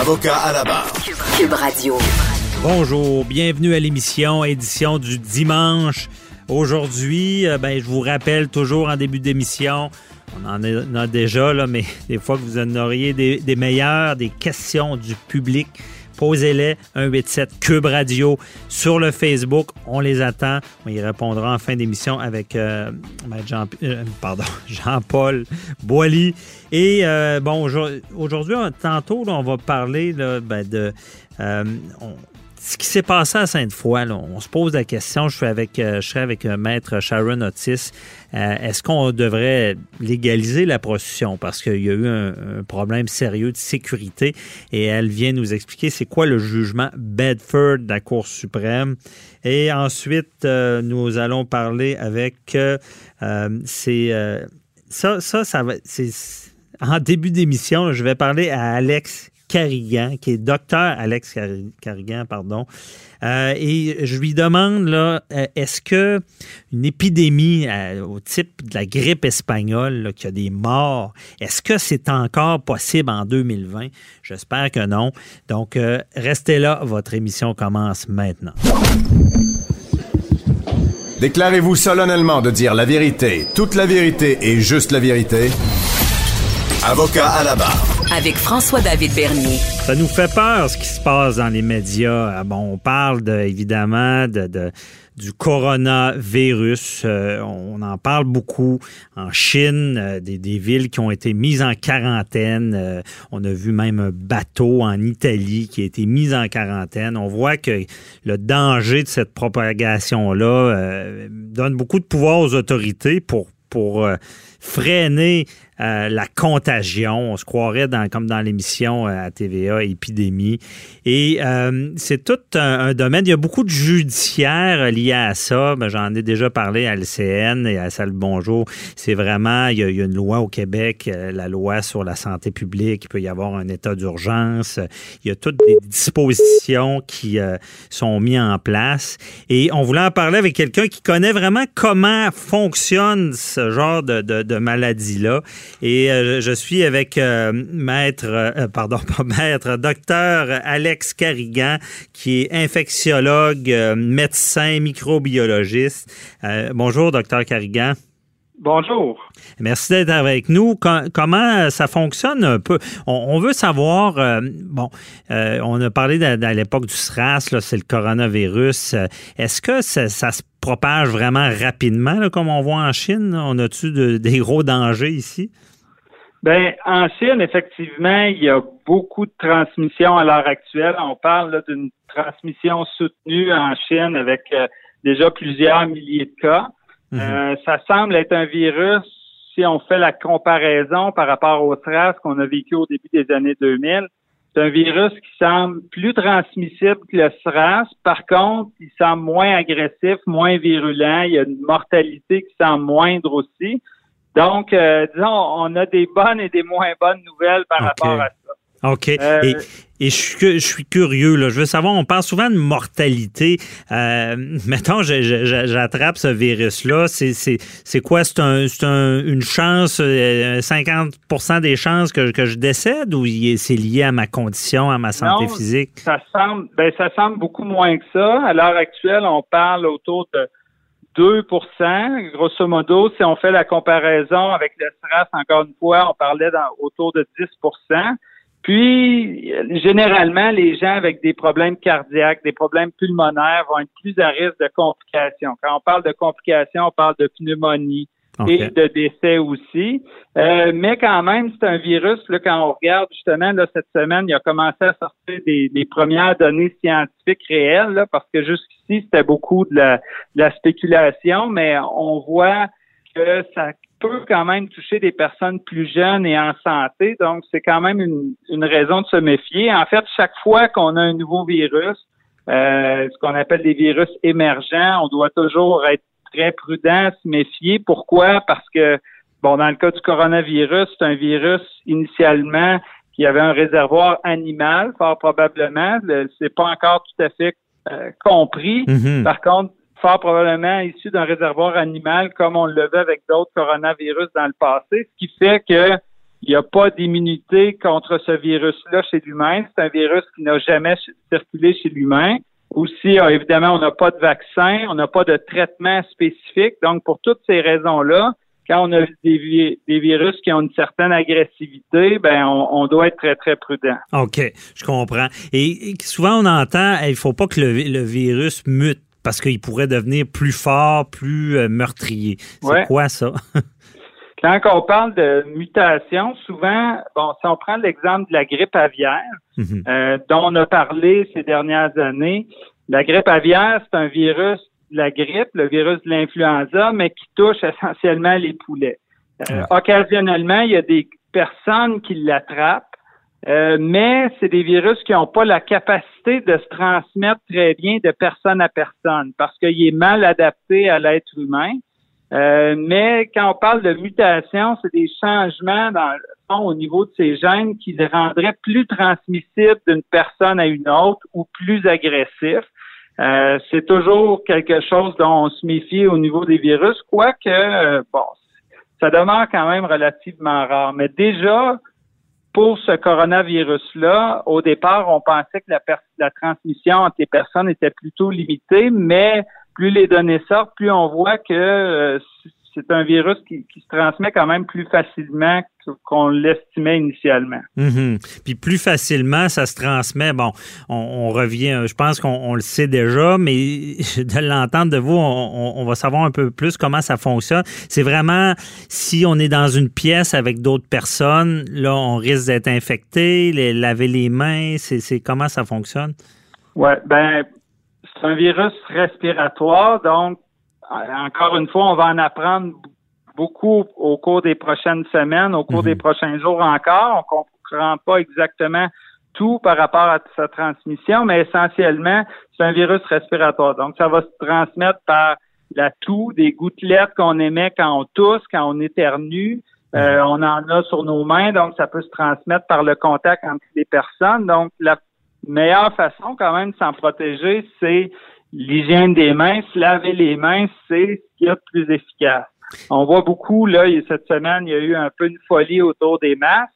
Avocat à la barre. Cube Radio. Bonjour, bienvenue à l'émission, édition du dimanche. Aujourd'hui, euh, ben, je vous rappelle toujours en début d'émission, on en a déjà, là, mais des fois que vous en auriez des, des meilleures, des questions du public posez-les 187 Cube Radio sur le Facebook. On les attend. On y répondra en fin d'émission avec euh, Jean, euh, pardon, Jean-Paul Boily. Et euh, bon, aujourd'hui, tantôt, on va parler ben, de ce qui s'est passé à Sainte-Foy, on se pose la question, je suis avec, euh, je serai avec euh, maître Sharon Otis, euh, est-ce qu'on devrait légaliser la prostitution? Parce qu'il y a eu un, problème sérieux de sécurité et elle vient nous expliquer c'est quoi le jugement Bedford de la Cour suprême. Et ensuite, nous allons parler avec... c'est ça, ça, ça va... En début d'émission, je vais parler à Alex Carrigan, qui est docteur Alex Carrigan, pardon. Euh, et je lui demande là, euh, est-ce que une épidémie euh, au type de la grippe espagnole, qui a des morts, est-ce que c'est encore possible en 2020 J'espère que non. Donc restez là, votre émission commence maintenant. Déclarez-vous solennellement de dire la vérité, toute la vérité et juste la vérité. Avocat à la barre avec François-David Bernier. Ça nous fait peur ce qui se passe dans les médias. Ah, bon, on parle de, évidemment de, du coronavirus. Euh, on en parle beaucoup en Chine, euh, des, villes qui ont été mises en quarantaine. Euh, on a vu même un bateau en Italie qui a été mis en quarantaine. On voit que le danger de cette propagation-là donne beaucoup de pouvoir aux autorités pour, pour freiner euh, la contagion. On se croirait comme dans l'émission euh, à TVA, épidémie. Et euh, c'est tout un, domaine. Il y a beaucoup de judiciaires liés à ça. Ben, j'en ai déjà parlé à l'CN et à Salle Bonjour. C'est vraiment, il y, a, une loi au Québec, la loi sur la santé publique. Il peut y avoir un état d'urgence. Il y a toutes des dispositions qui sont mises en place. Et on voulait en parler avec quelqu'un qui connaît vraiment comment fonctionne ce genre de, de maladie-là. Et euh, je suis avec euh, maître, euh, pardon, pas maître, docteur Alex Carrigan, qui est infectiologue, médecin, microbiologiste. bonjour, docteur Carrigan. Bonjour. Merci d'être avec nous. comment ça fonctionne un peu? On, veut savoir, bon, on a parlé à, l'époque du SRAS, c'est le coronavirus. Est-ce que ça, ça, se propage vraiment rapidement, comme on voit en Chine? On a-tu des gros dangers ici? Ben, en Chine, effectivement, il y a beaucoup de transmissions à l'heure actuelle. On parle d'une transmission soutenue en Chine avec euh, déjà plusieurs milliers de cas. Mhm. Euh, ça semble être un virus, si on fait la comparaison par rapport au SRAS qu'on a vécu au début des années 2000, c'est un virus qui semble plus transmissible que le SRAS. Par contre, il semble moins agressif, moins virulent. Il y a une mortalité qui semble moindre aussi. Donc, euh, disons, on a des bonnes et des moins bonnes nouvelles par rapport à ça. OK. Euh, et, et, je, suis, je suis curieux, là. Je veux savoir, on parle souvent de mortalité. Euh, mettons, j'attrape ce virus-là. C'est quoi? C'est un, un, une chance, 50% euh, des chances que, que je décède ou c'est lié à ma condition, à ma santé physique? Ça semble, ben, ça semble beaucoup moins que ça. À l'heure actuelle, on parle autour de 2% Grosso modo, si on fait la comparaison avec le SRAS, encore une fois, on parlait dans, autour de 10 puis, généralement, les gens avec des problèmes cardiaques, des problèmes pulmonaires vont être plus à risque de complications. Quand on parle de complications, on parle de pneumonie et de décès aussi. Euh, mais quand même, c'est un virus, là, quand on regarde justement, là, cette semaine, il a commencé à sortir des, premières données scientifiques réelles, là, parce que jusqu'ici, c'était beaucoup de la, de la spéculation, mais on voit que ça peut quand même toucher des personnes plus jeunes et en santé. Donc, c'est quand même une, une, raison de se méfier. En fait, chaque fois qu'on a un nouveau virus, euh, ce qu'on appelle des virus émergents, on doit toujours être très prudent, se méfier. Pourquoi? Parce que, bon, dans le cas du coronavirus, c'est un virus initialement qui avait un réservoir animal, fort probablement. C'est pas encore tout à fait euh, compris. Mhm. Par contre, fort probablement issu d'un réservoir animal comme on le veut avec d'autres coronavirus dans le passé, ce qui fait que il n'y a pas d'immunité contre ce virus-là chez l'humain. C'est un virus qui n'a jamais circulé chez l'humain. Aussi, euh, évidemment, on n'a pas de vaccin, on n'a pas de traitement spécifique. Donc, pour toutes ces raisons-là, quand on a des, virus qui ont une certaine agressivité, ben on, doit être très, très prudent. OK, je comprends. Et, souvent, on entend, il faut pas que le virus mute parce qu'il pourrait devenir plus fort, plus euh, meurtrier. C'est quoi ça? Quand on parle de mutation, souvent, bon, si on prend l'exemple de la grippe aviaire, Mhm. euh, dont on a parlé ces dernières années, la grippe aviaire, c'est un virus de la grippe, le virus de l'influenza, mais qui touche essentiellement les poulets. Euh, Occasionnellement, il y a des personnes qui l'attrapent, euh, mais c'est des virus qui n'ont pas la capacité de se transmettre très bien de personne à personne parce qu'il est mal adapté à l'être humain. Euh, mais quand on parle de mutation, c'est des changements dans au niveau de ces gènes qui les rendraient plus transmissibles d'une personne à une autre ou plus agressifs. Euh, c'est toujours quelque chose dont on se méfie au niveau des virus, quoique, euh, bon, ça demeure quand même relativement rare. Mais déjà, pour ce coronavirus-là, au départ, on pensait que la, transmission entre les personnes était plutôt limitée, mais plus les données sortent, plus on voit que euh, c'est un virus qui, qui, se transmet quand même plus facilement qu'on l'estimait initialement. Mm-hmm. Puis plus facilement, ça se transmet. Bon, on, on revient, je pense qu'on le sait déjà, mais de l'entendre de vous, on, on, va savoir un peu plus comment ça fonctionne. C'est vraiment si on est dans une pièce avec d'autres personnes, là, on risque d'être infecté, les, laver les mains, c'est comment ça fonctionne? Ouais, ben c'est un virus respiratoire, donc encore une fois, on va en apprendre beaucoup au cours des prochaines semaines, au cours Mhm. des prochains jours encore. On comprend pas exactement tout par rapport à sa transmission, mais essentiellement, c'est un virus respiratoire. Donc, ça va se transmettre par la toux, des gouttelettes qu'on émet quand on tousse, quand on éternue. Euh, on en a sur nos mains, donc ça peut se transmettre par le contact entre les personnes. Donc, la meilleure façon quand même de s'en protéger, c'est l'hygiène des mains. Se laver les mains, c'est ce qu'il y a de plus efficace. On voit beaucoup, là, cette semaine, il y a eu un peu une folie autour des masques.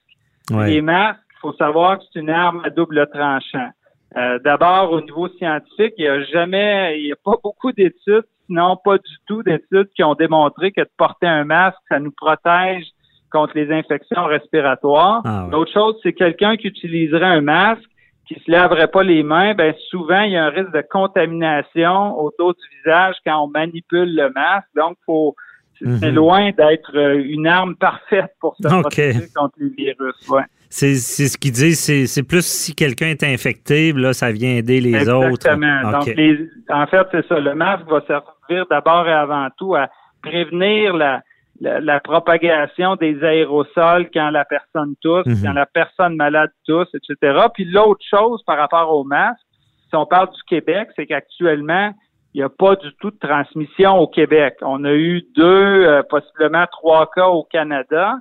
Ouais. Les masques, il faut savoir que c'est une arme à double tranchant. Euh, D'abord, au niveau scientifique, il n'y a jamais, il n'y a pas beaucoup d'études, sinon pas du tout d'études qui ont démontré que de porter un masque, ça nous protège contre les infections respiratoires. Ah ouais. L'autre chose, c'est quelqu'un qui utiliserait un masque, qui se laverait pas les mains, ben souvent il y a un risque de contamination autour du visage quand on manipule le masque. Donc, faut c'est Mhm. loin d'être euh, une arme parfaite pour se Ok. protéger contre les virus. Ouais. C'est ce qu'ils disent, c'est plus si quelqu'un est infecté, là, ça vient aider les Exactement. autres. Donc, OK. les, en fait, c'est ça. Le masque va servir d'abord et avant tout à prévenir la, la, la propagation des aérosols quand la personne tousse, Mhm. quand la personne malade tousse, etc. Puis l'autre chose par rapport au masque, si on parle du Québec, c'est qu'actuellement, il n'y a pas du tout de transmission au Québec. On a eu deux, euh, possiblement trois cas au Canada.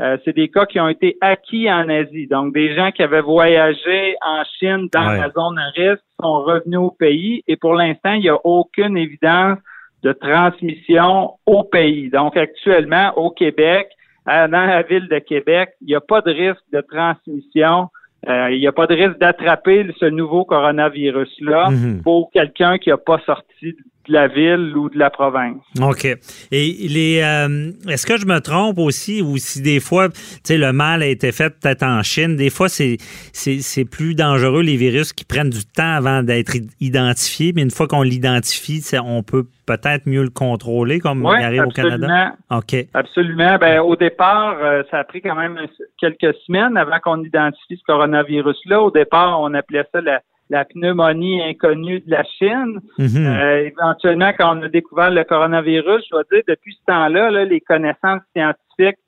Euh, c'est des cas qui ont été acquis en Asie. Donc, des gens qui avaient voyagé en Chine dans Ouais. la zone à risque sont revenus au pays. Et pour l'instant, il n'y a aucune évidence de transmission au pays. Donc, actuellement, au Québec, à- dans la ville de Québec, il n'y a pas de risque de transmission. Euh, il n'y a pas de risque d'attraper ce nouveau coronavirus-là Mhm. pour quelqu'un qui n'a pas sorti de la ville ou de la province. OK. Et les euh, est-ce que je me trompe aussi ou si des fois, tu sais, le mal a été fait peut-être en Chine, des fois c'est c'est c'est plus dangereux les virus qui prennent du temps avant d'être identifiés, mais une fois qu'on l'identifie, on peut peut-être mieux le contrôler comme il arrive au Canada? absolument. OK. Absolument. Ben, au départ, euh, ça a pris quand même quelques semaines avant qu'on identifie ce coronavirus-là. Au départ, on appelait ça la, la pneumonie inconnue de la Chine. Mhm. Euh, éventuellement, quand on a découvert le coronavirus, je dois dire, depuis ce temps-là, là, les connaissances scientifiques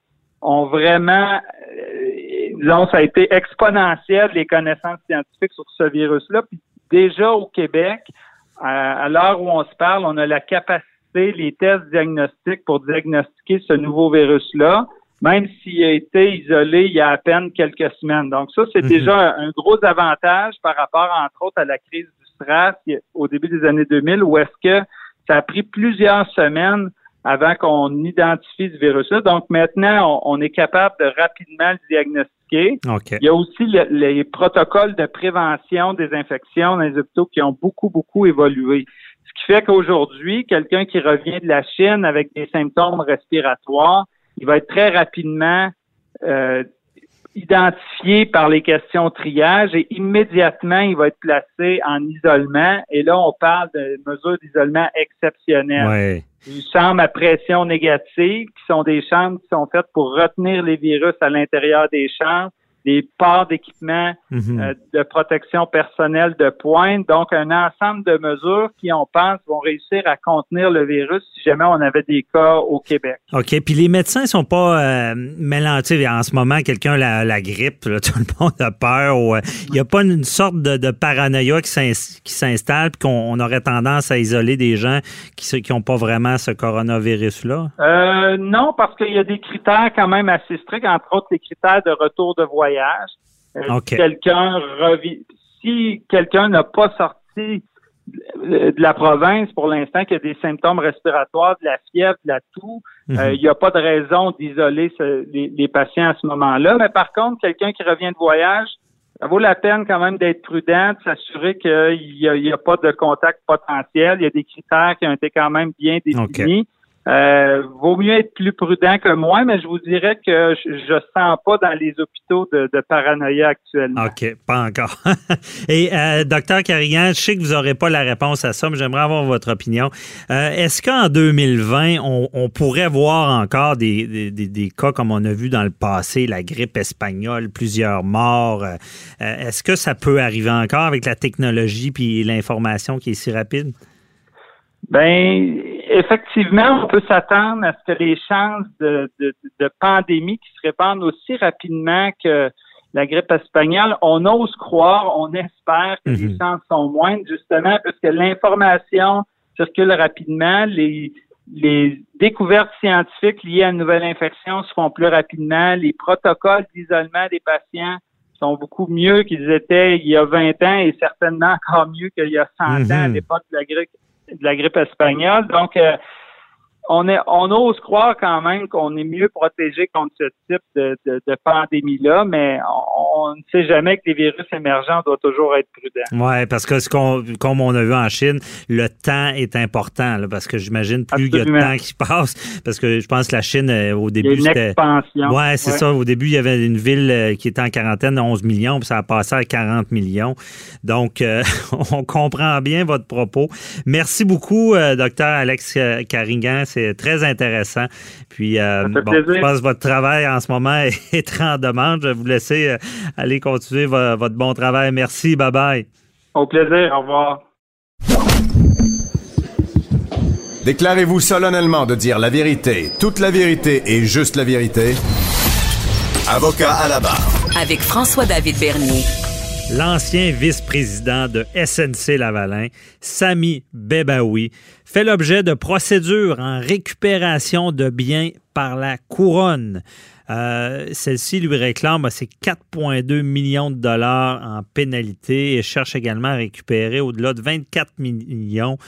ont vraiment, euh, disons, ça a été exponentiel, les connaissances scientifiques sur ce virus-là. Puis déjà au Québec, à, à l'heure où on se parle, on a la capacité, les tests diagnostiques pour diagnostiquer ce nouveau virus-là même s'il a été isolé il y a à peine quelques semaines. Donc ça, c'est Mhm. déjà un gros avantage par rapport, entre autres, à la crise du stress au début des années 2000, où est-ce que ça a pris plusieurs semaines avant qu'on identifie ce virus-là. Donc maintenant, on, on est capable de rapidement le diagnostiquer. OK. Il y a aussi le- les protocoles de prévention des infections dans les hôpitaux qui ont beaucoup, beaucoup évolué. Ce qui fait qu'aujourd'hui, quelqu'un qui revient de la Chine avec des symptômes respiratoires, il va être très rapidement euh, identifié par les questions triage et immédiatement, il va être placé en isolement. Et là, on parle de mesures d'isolement exceptionnelles. Ouais. Une chambre à pression négative, qui sont des chambres qui sont faites pour retenir les virus à l'intérieur des chambres, des ports d'équipement Mhm. euh, de protection personnelle de pointe. Donc, un ensemble de mesures qui, on pense, vont réussir à contenir le virus si jamais on avait des cas au Québec. OK. Puis les médecins sont pas euh, mélangés. En ce moment, quelqu'un la, la grippe, là, tout le monde a peur. ou, euh, Il n'y a pas une sorte de, de paranoïa qui s'ins- qui s'installe puis qu'on on aurait tendance à isoler des gens qui n'ont pas vraiment ce coronavirus-là? Euh, non, parce qu'il y a des critères quand même assez stricts, entre autres les critères de retour de voyage. Euh, quelqu'un si quelqu'un n'a pas sorti de la province pour l'instant, qu'il y a des symptômes respiratoires, de la fièvre, de la toux, Mhm. euh, il n'y a pas de raison d'isoler les, les patients à ce moment-là. Mais par contre, quelqu'un qui revient de voyage, ça vaut la peine quand même d'être prudent, de s'assurer qu'il n'y a pas de contact potentiel. Il y a des critères qui ont été quand même bien définis. Euh, vaut mieux être plus prudent que moi, mais je vous dirais que je, je sens pas dans les hôpitaux de, de paranoïa actuellement. OK, pas encore. Et euh, docteur Carrigan, je sais que vous n'aurez pas la réponse à ça, mais j'aimerais avoir votre opinion. Euh, Est-ce qu'en 2020, on, on pourrait voir encore des, des- des- des cas comme on a vu dans le passé, la grippe espagnole, plusieurs morts? Est-ce que ça peut arriver encore avec la technologie puis l'information qui est si rapide? Ben, effectivement, on peut s'attendre à ce que les chances de, de, de pandémie qui se répandent aussi rapidement que la grippe espagnole, on ose croire, on espère que les Mhm. chances sont moindres, justement, parce que l'information circule rapidement, les, les découvertes scientifiques liées à une nouvelle infection se font plus rapidement, les protocoles d'isolement des patients sont beaucoup mieux qu'ils étaient il y a 20 ans et certainement encore mieux qu'il y a 100 ans à Mhm. l'époque de la grippe de la grippe espagnole. Donc, euh, on, est, on ose croire quand même qu'on est mieux protégé contre ce type de, de, de pandémie-là, mais on, on ne sait jamais que les virus émergents doivent toujours être prudents. Oui, parce que ce qu'on, comme on a vu en Chine, le temps est important, là, parce que j'imagine plus il y a de temps qui passe, parce que je pense que la Chine, euh, au Il y a début, une c'était... expansion. Ouais, c'est ça. Au début, il y avait une ville euh, qui était en quarantaine de 11 millions, puis ça a passé à 40 millions. Donc, euh, on comprend bien votre propos. Merci beaucoup, euh, docteur Alex Carrigan. C'est très intéressant. Puis, euh, bon, je pense que votre travail en ce moment est très en demande. Je vais vous laisser euh, aller continuer vo- votre bon travail. Merci. Bye-bye. Au plaisir. Au revoir. Déclarez-vous solennellement de dire la vérité, toute la vérité et juste la vérité. Avocat à la barre. Avec François-David Bernier. L'ancien vice-président de SNC Lavalin, Sami Bebaoui, fait l'objet de procédures en récupération de biens par la couronne. Euh, Celle-ci lui réclame ses 4,2 millions de dollars en pénalité et cherche également à récupérer au-delà de 24 millions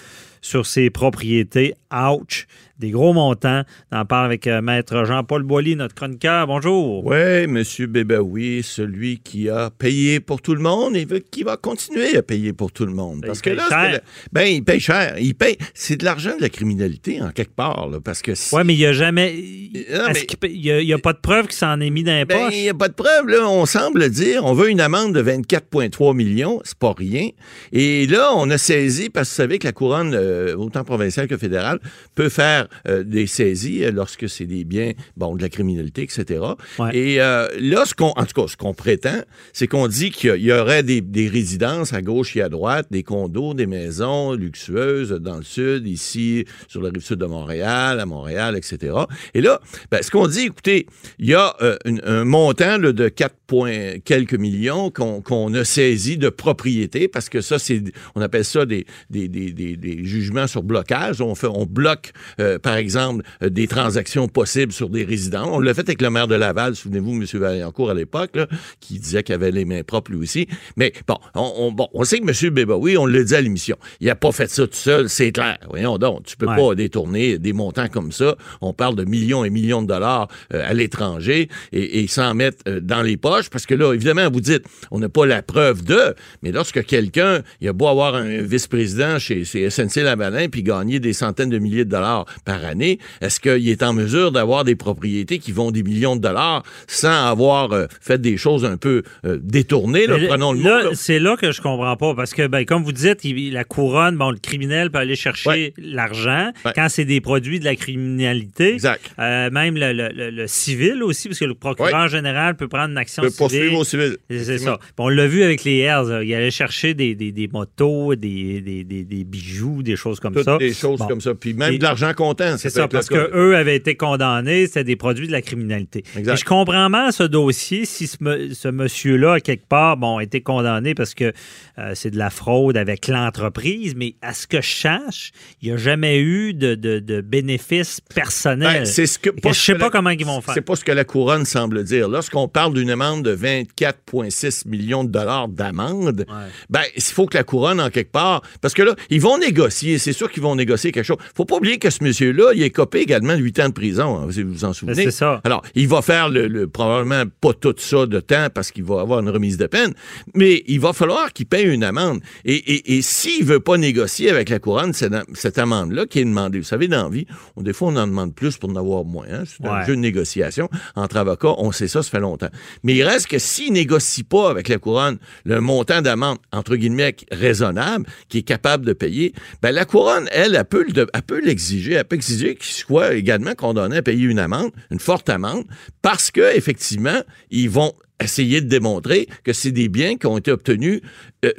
sur ses propriétés. Ouch! Des gros montants. On en parle avec euh, Maître Jean-Paul Boilly, notre chroniqueur. Bonjour. Oui, M. Bébaoui, celui qui a payé pour tout le monde et qui va continuer à payer pour tout le monde. Parce il que là, cher. ben, il paye cher. Il paye. c'est de l'argent de la criminalité, en quelque part, là, parce que si... Oui, mais il n'y a jamais. Non, Est-ce mais- qu'il peut- Il n'y a, pas de preuve qu'il s'en est mis dans les Ben, poches? il n'y a pas de preuve, là. On semble dire, on veut une amende de 24,3 millions, c'est pas rien. Et là, on a saisi, parce que vous savez que la couronne, euh, autant provinciale que fédérale, peut faire euh, des saisies euh, lorsque c'est des biens, bon, de la criminalité, etc. Ouais. Et euh, là, ce qu'on, en tout cas, ce qu'on prétend, c'est qu'on dit qu'il y aurait des, des résidences à gauche et à droite, des condos, des maisons luxueuses dans le sud, ici, sur la rive sud de Montréal, à Montréal, etc. Et là, ben, ce qu'on dit, écoutez, il y a euh, une- un montant là, de 4 points quelques millions qu'on qu'on a saisi de propriété, parce que ça, c'est, on appelle ça des, des, des, des, des jugements sur blocage. On, fait, on bloque, euh, par exemple, euh, des transactions possibles sur des résidents. On l'a fait avec le maire de Laval, souvenez-vous, M. Vaillancourt à l'époque, qui disait qu'il avait les mains propres lui aussi. Mais bon, on, on- bon, on sait que M. Bébaoui, on l'a dit à l'émission, il n'a pas fait ça tout seul, c'est clair. Voyons donc, tu peux Ouais. pas détourner des montants comme ça. On parle de millions et millions de dollars euh, à l'étranger et, et s'en mettre euh, dans les poches, parce que là, évidemment, vous dites, on n'a pas la preuve de, mais lorsque quelqu'un, il a beau avoir un vice-président chez, chez SNC-Lavalin puis gagner des centaines de milliers de dollars par année, est-ce qu'il est en mesure d'avoir des propriétés qui vont des millions de dollars sans avoir euh, fait des choses un peu euh, détournées, là, Mais prenons le mot. là, c'est là que je comprends pas. Parce que, ben, comme vous dites, il- la couronne, bon, le criminel peut aller chercher Ouais. l'argent Ouais. quand c'est des produits de la criminalité. Exact. Euh, même le, le- le- le civil aussi, parce que le procureur général peut prendre une action peut civile. au civil. C'est ça. Puis on l'a vu avec les là. Il allait chercher des, des, des motos, des, bijoux, des choses comme Toutes ça. des choses Bon. comme ça. Puis même Et- de l'argent C'est ça, le parce qu'eux avaient été condamnés, c'était des produits de la criminalité. Exact. Et je comprends mal ce dossier si ce, monsieur-là, quelque part, bon, a été condamné parce que euh, c'est de la fraude avec l'entreprise, mais à ce que je sache, il n'y a jamais eu de, de, de bénéfices personnels. Ben, c'est ce que, je sais que pas la- comment ils vont faire. C'est pas ce que la couronne semble dire. Lorsqu'on parle d'une amende de 24,6 millions de dollars d'amende, ben, il faut que la couronne, en quelque part, parce que là, ils vont négocier, c'est sûr qu'ils vont négocier quelque chose. Faut pas oublier que ce monsieur-là, il est copé également de 8 ans de prison, hein, si vous vous en souvenez. Ben, c'est ça. Alors, il va faire le, le- probablement pas tout ça de temps parce qu'il va avoir une remise de peine, mais il va falloir qu'il paye une amende. Et, et, et s'il veut pas négocier avec la couronne cette, cette amende-là qui est demandée, vous savez, dans la vie, on, des fois, on en demande plus pour en avoir moins. hein. C'est un jeu de négociation entre avocats, on sait ça, ça fait longtemps. Mais il reste que s'il négocie pas avec la couronne le montant d'amende, entre guillemets, raisonnable, qui est capable de payer, ben la couronne, elle, elle peut, le- elle peut l'exiger, qu'il soit également condamné à payer une amende, une forte amende, parce que effectivement, ils vont essayer de démontrer que c'est des biens qui ont été obtenus euh,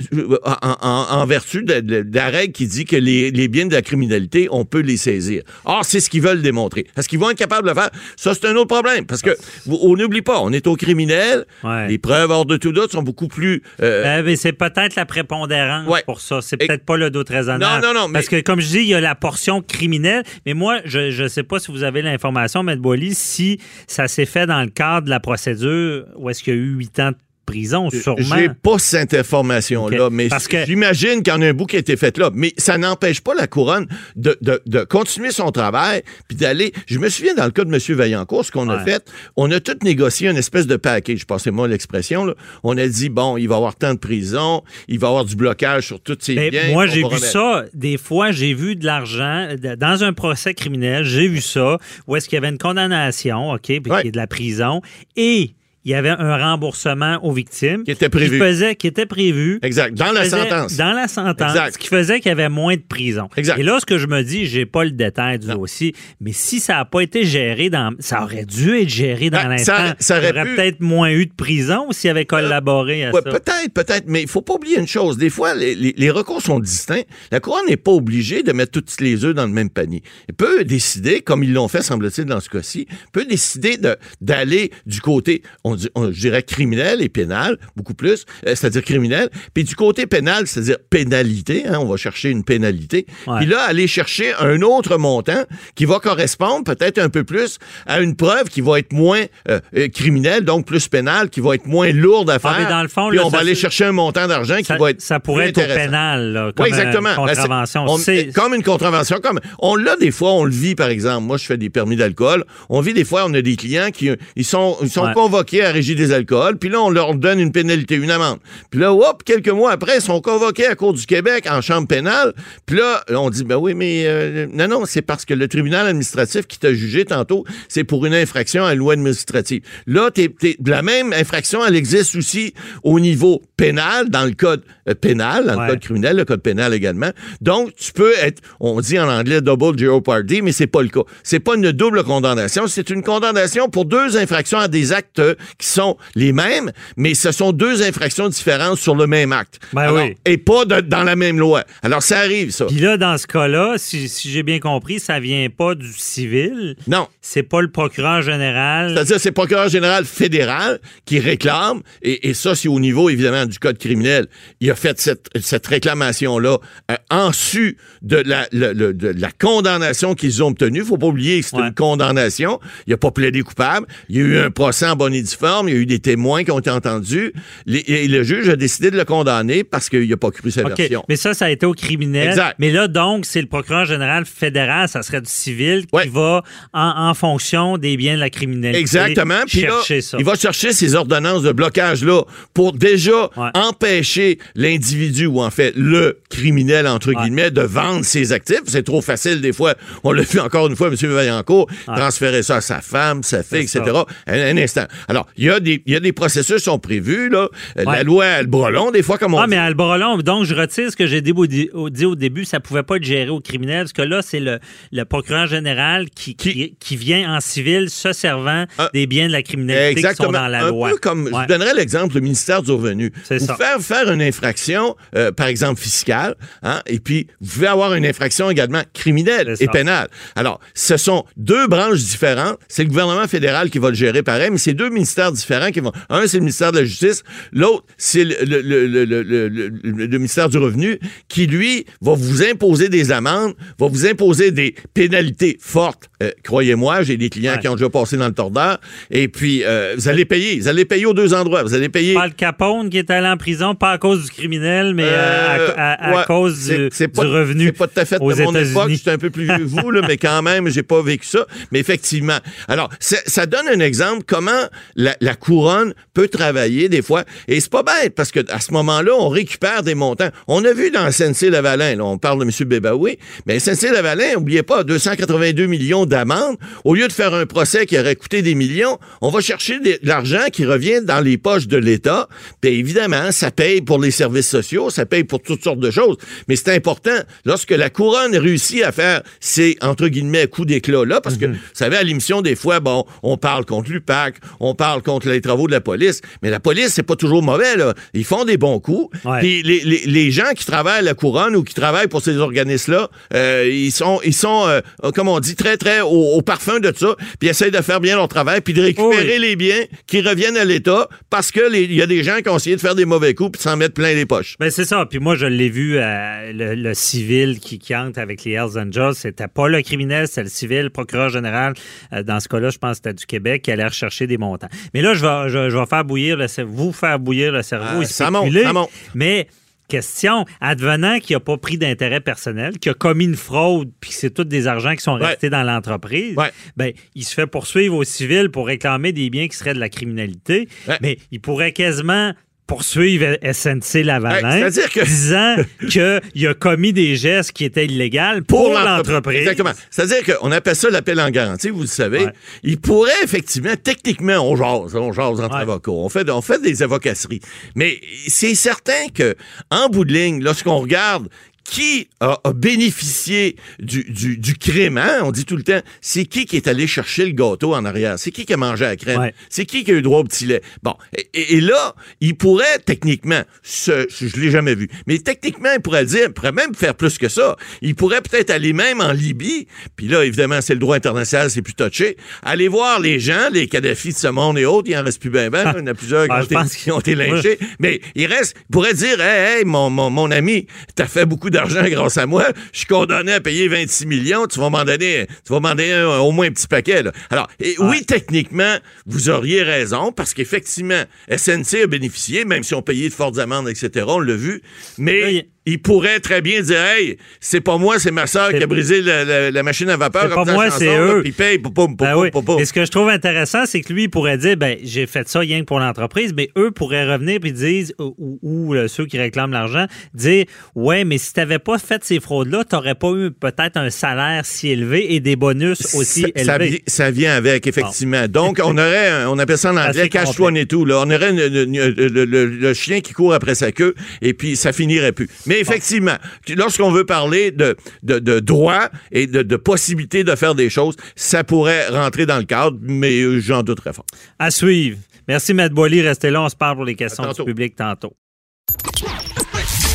en, en- en vertu de, de- de la règle qui dit que les, les biens de la criminalité, on peut les saisir. Or, c'est ce qu'ils veulent démontrer. Est-ce qu'ils vont être capables de le faire? Ça, c'est un autre problème. Parce que, vous- on n'oublie pas, on est au criminel. Ouais. Les preuves hors de tout doute sont beaucoup plus... euh, Euh, mais c'est peut-être la prépondérance Ouais. pour ça. C'est Et- peut-être pas le doute raisonnable. Non, non, non, mais- Parce que, comme je dis, il y a la portion criminelle. Mais moi, je ne sais pas si vous avez l'information, M. Boily, si ça s'est fait dans le cadre de la procédure où est-ce qu'il y a eu huit ans de prison, sûrement. J'ai pas cette information-là, mais que- j'imagine qu'il y en a un bout qui a été fait là. Mais ça n'empêche pas la couronne de, de- de continuer son travail puis d'aller. Je me souviens dans le cas de M. Vaillancourt, ce qu'on a fait, on a tout négocié une espèce de package. Passez-moi l'expression. On a dit bon, il va y avoir tant de prison, il va y avoir du blocage sur tous ses Ben, biens. moi, j'ai vu remettre. ça. Des fois, j'ai vu de l'argent dans un procès criminel. J'ai vu ça où est-ce qu'il y avait une condamnation, OK, puis Ouais. y a de la prison, et il y avait un remboursement aux victimes Qui était prévu. Qui, faisait, qui était prévu. Exact. Dans la faisait- sentence. Dans la sentence. Exact. Ce qui faisait qu'il y avait moins de prison. Exact. Et là, ce que je me dis, j'ai pas le détail du Non. dossier, mais si ça n'a pas été géré dans. Ça aurait dû être géré dans Ben, l'instant. ça- ça aurait pu- peut-être moins eu de prison s'il avait collaboré à Ouais, ça. peut-être, peut-être, mais il faut pas oublier une chose. Des fois, les, les- les recours sont distincts. La couronne n'est pas obligée de mettre toutes les œufs dans le même panier. Elle peut décider, comme ils l'ont fait, semble-t-il, dans ce cas-ci, peut décider de- d'aller du côté, on, dit- on- je dirais, criminel et pénal, beaucoup plus, euh, c'est-à-dire criminel, puis du côté pénal, c'est-à-dire pénalité, hein, on va chercher une pénalité, Ouais. puis là, aller chercher un autre montant qui va correspondre peut-être un peu plus à une preuve qui va être moins euh, euh, criminelle, donc plus pénale, qui va être moins lourde à faire. Ah, mais dans le fond, Puis là, on va aller chercher un montant d'argent qui va être ça pourrait être au pénal, là, comme exactement. une Ben, contravention. on- comme une contravention. Comme, on l'a des fois, on le vit, par exemple. Moi, je fais des permis d'alcool. On vit des fois, on a des clients qui ils sont, ils sont Ouais. convoqués à la régie des alcools, puis là, on leur donne une pénalité, une amende. Puis là, hop, quelques mois après, ils sont convoqués à la Cour du Québec en chambre pénale. Puis là, on dit, ben oui, mais euh, non, non, c'est parce que le tribunal administratif qui t'a jugé tantôt, c'est pour une infraction à la loi administrative. Là, t'es, t'es- la même infraction, elle existe aussi au niveau pénal, dans le code euh, pénal, dans Ouais. le code criminel, le code pénal également. Donc, tu peux être, on dit en anglais double jeopardy, mais c'est pas le cas. C'est pas une double condamnation, c'est une condamnation pour deux infractions à des actes qui sont les mêmes, mais ce sont deux infractions différentes sur le même acte. Ben Alors, oui. Et pas de- dans la même loi. Alors, ça arrive, ça. Puis là, dans ce cas-là, si, si j'ai bien compris, ça vient pas du civil. Non. C'est pas le procureur général. C'est-à-dire, c'est le procureur général fédéral qui réclame, et, et ça, c'est au niveau, évidemment, du code criminel. Il a fait cette, cette réclamation-là euh, en su de la, le- le- de la condamnation qu'ils ont obtenue. faut pas oublier que c'est Ouais. une condamnation. Il a pas plaidé coupable. Il y a eu un procès en bonne et due forme. Il y a eu des témoins qui ont été entendus. Les- et le juge a décidé de le condamner parce qu'il n'a pas cru sa version. Mais ça, ça a été au criminel. Exact. Mais là, donc, c'est le procureur général fédéral, ça serait du civil, qui Ouais. va en, en fonction des biens de la criminalité. Exactement. Puis là, chercher ça. il va chercher ces ordonnances de blocage-là pour déjà Ouais. empêcher l'individu, ou en fait le criminel, entre Ouais. guillemets, de vendre ses actifs. C'est trop facile des fois. On l'a vu encore une fois, M. Vaillancourt, transférer ça à sa femme, sa fille, etc. Un, un instant. Alors, il y, a des- y a des processus qui sont prévus. Là. Euh, La Ouais. loi a le bras long, des fois, comme on Ah, dit. mais long, donc je retire ce que j'ai dit au, début, ça pouvait pas être géré au criminel, parce que là, c'est le, le procureur général qui, qui, Qui- qui vient en civil se servant Ah. des biens de la criminalité qui sont dans la un loi. peu comme, Ouais. je donnerais l'exemple du ministère du Revenu. C'est vous ça. faire faire une infraction, euh, par exemple fiscale, hein, et puis vous pouvez avoir une infraction également criminelle et pénale. Alors, ce sont deux branches différentes. C'est le gouvernement fédéral qui va le gérer pareil, mais c'est deux ministères différents qui vont. Un, c'est le ministère de la Justice. L'autre, c'est le, le- le- le- ministère du Revenu qui, lui, va vous imposer des amendes, va vous imposer des pénalités fortes. Euh, Croyez-moi, j'ai des clients Ouais. qui ont déjà passé dans le tordeur. Et puis, euh, vous allez payer. Vous allez payer aux deux endroits. Vous allez payer. Pas le Capone qui est allé en prison, pas à cause du criminel, mais Euh, à, à- à ouais, cause du, c'est du pas- revenu C'est pas tout à fait de mon époque. J'étais un peu plus vieux que vous, là, mais quand même, j'ai pas vécu ça. Mais effectivement. Alors, ça donne un exemple comment la, la couronne peut travailler des fois. Et c'est pas bête parce que à ce moment-là, on récupère des montants. On a vu dans SNC Lavalin, là, on parle de M. Bébaoui, mais SNC Lavalin, n'oubliez pas, 282 millions d'amendes. Au lieu de faire un procès qui aurait coûté des millions, on va chercher de l'argent qui revient dans les poches de l'État. Puis évidemment, ça paye pour les services sociaux, ça paye pour toutes sortes de choses. Mais c'est important, lorsque la couronne réussit à faire ces, entre guillemets, coups d'éclat-là, parce que, vous savez, à l'émission, des fois, bon, on parle contre l'UPAC, on parle contre les travaux de la police, mais la police, c'est pas toujours mauvais, là. Ils font des bons coups. Ouais. Puis les, les- les gens qui travaillent à la couronne ou qui travaillent pour ces organismes-là, euh, ils sont, ils sont euh, comme on dit, très, très au, au parfum de ça, puis ils essayent de faire bien leur travail, puis de récupérer Oui. les biens qui reviennent à l'État parce que les- il y a des gens qui ont essayé de faire des mauvais coups puis de s'en mettre plein les poches. Ben c'est ça. Puis moi, je l'ai vu, euh, le, le civil qui, qui entre avec les Hells Angels, c'était pas le criminel, c'était le civil, le procureur général. euh, dans ce cas-là, je pense que c'était du Québec qui allait rechercher des montants. Mais là, je vais, je, je vais faire bouillir le cerveau, vous faire bouillir le cerveau et ça monte, spéculer. ça monte. Mais question, advenant qu'il n'a pas pris d'intérêt personnel, qu'il a commis une fraude, puis que c'est tous des argents qui sont Ouais. restés dans l'entreprise, Ouais. ben, il se fait poursuivre au civil pour réclamer des biens qui seraient de la criminalité. Ouais. Mais il pourrait quasiment poursuivre SNC Lavalin Ouais, c'est-à-dire que- disant qu'il a commis des gestes qui étaient illégaux pour, l'entreprise. Exactement. C'est-à-dire qu'on appelle ça l'appel en garantie, vous le savez. Ouais. Il pourrait effectivement, techniquement, on jase, on jase entre Ouais. avocats, on fait, on fait des avocasseries. Mais c'est certain que, en bout de ligne, lorsqu'on regarde qui a, a bénéficié du, du, du crime, hein? On dit tout le temps, c'est qui qui est allé chercher le gâteau en arrière? C'est qui qui a mangé la crème? Ouais. C'est qui qui a eu droit au petit lait? Bon. Et, et- là, il pourrait techniquement, ce, je l'ai jamais vu, mais techniquement, il pourrait le dire, il pourrait même faire plus que ça. Il pourrait peut-être aller même en Libye, puis là, évidemment, c'est le droit international, c'est plus touché, aller voir les gens, les Kadhafi de ce monde et autres, il en reste plus bien, ben, il y en a plusieurs qui, Ah, ont, été, qui ont été lynchés, mais il reste, il pourrait dire, hey, hey, mon, mon, mon ami, t'as fait beaucoup d'argent grâce à moi, je suis condamné à payer 26 millions, tu vas m'en donner, tu vas m'en donner un- au moins un petit paquet, là. Alors, et oui, techniquement, vous auriez raison, parce qu'effectivement, SNC a bénéficié, même si on payait de fortes amendes, etc., on l'a vu, mais il- pourrait très bien dire Hey, c'est pas moi, c'est ma soeur qui a brisé la, la- la machine à vapeur. C'est pas moi, c'est là, eux. Puis paye. pou, pou, pou, Ben oui. Et ce que je trouve intéressant, c'est que lui, il pourrait dire, ben, j'ai fait ça rien que pour l'entreprise, mais eux pourraient revenir et dire, ou, ou, euh, ceux qui réclament l'argent, dire, ouais, mais si tu n'avais pas fait ces fraudes-là, tu n'aurais pas eu peut-être un salaire si élevé et des bonus aussi ça, élevés. ça vient avec, effectivement. Donc, on aurait, un- on appelle ça en anglais cash one et tout. Là. On aurait une- une- une- le, le- le chien qui court après sa queue et puis ça finirait plus. Mais effectivement, lorsqu'on veut parler de, de, de droit et de, de possibilité de faire des choses, ça pourrait rentrer dans le cadre, mais euh, j'en doute très fort. À suivre. Merci, Matt Boily. Restez là. On se parle pour les questions du public tantôt.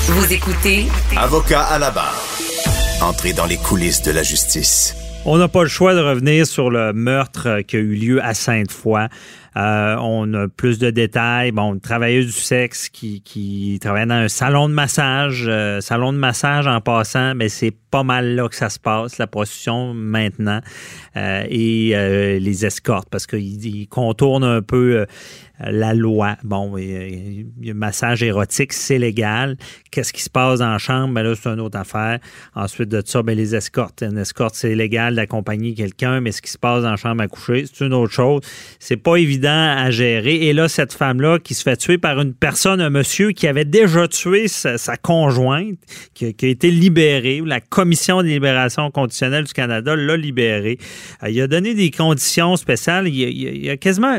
Vous écoutez Avocat à la barre. Entrez dans les coulisses de la justice. On n'a pas le choix de revenir sur le meurtre qui a eu lieu à Sainte-Foy. Euh, on a plus de détails. Bon, travailleuse du sexe qui, qui travaillait dans un salon de massage. euh, salon de massage en passant, mais c'est pas mal là que ça se passe, la prostitution maintenant. Euh, et les escortes, parce qu'ils ils contournent un peu la loi. Bon, et, euh, le massage érotique, c'est légal. Qu'est-ce qui se passe la chambre? Ben là, c'est une autre affaire. Ensuite de ça, ben, les escortes. Une escorte, c'est légal d'accompagner quelqu'un, mais ce qui se passe la chambre à coucher, c'est une autre chose. C'est pas évident à gérer. Et là, cette femme-là qui se fait tuer par une personne, un monsieur qui avait déjà tué sa, conjointe, qui, a- a été libéré, la Commission des libérations conditionnelles du Canada l'a libéré. Euh, il a donné des conditions spéciales. Il y a, il y a- il y a quasiment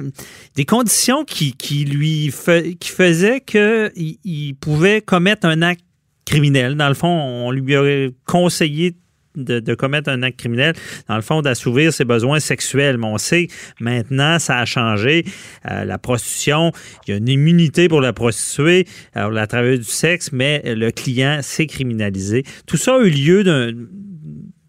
des conditions qui, lui qui faisaient qu'il il pouvait commettre un acte criminel. Dans le fond, on lui aurait conseillé de, commettre un acte criminel, dans le fond, d'assouvir ses besoins sexuels. Mais on sait maintenant, ça a changé. Euh, la prostitution, il y a une immunité pour la prostituée, alors la travailleuse du sexe, mais le client, c'est criminalisé. Tout ça a eu lieu d'un